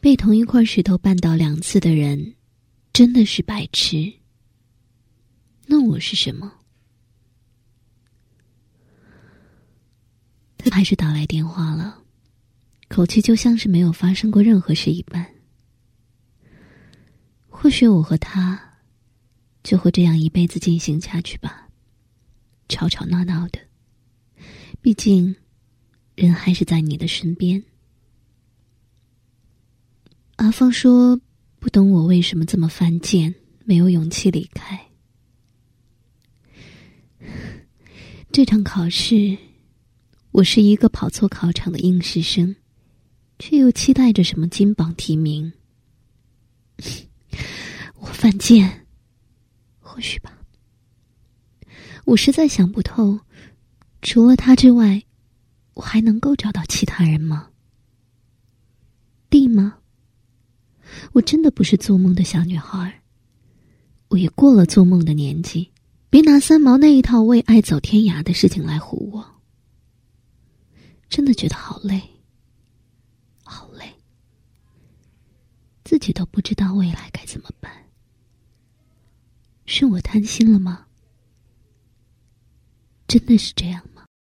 被同一块石头绊倒两次的人，真的是白痴。那我是什么？他还是打来电话了，口气就像是没有发生过任何事一般。或许我和他，就会这样一辈子进行下去吧，吵吵闹闹的。毕竟，人还是在你的身边。阿芳说：“不懂我为什么这么犯贱，没有勇气离开。这场考试，我是一个跑错考场的应试生，却又期待着什么金榜题名。我犯贱，或许吧。我实在想不透，除了他之外，我还能够找到其他人吗？地吗？”我真的不是做梦的小女孩我也过了做梦的年纪，别拿三毛那一套为爱走天涯的事情来唬我。真的觉得好累，好累，自己都不知道未来该怎么办。是我贪心了吗？真的是这样？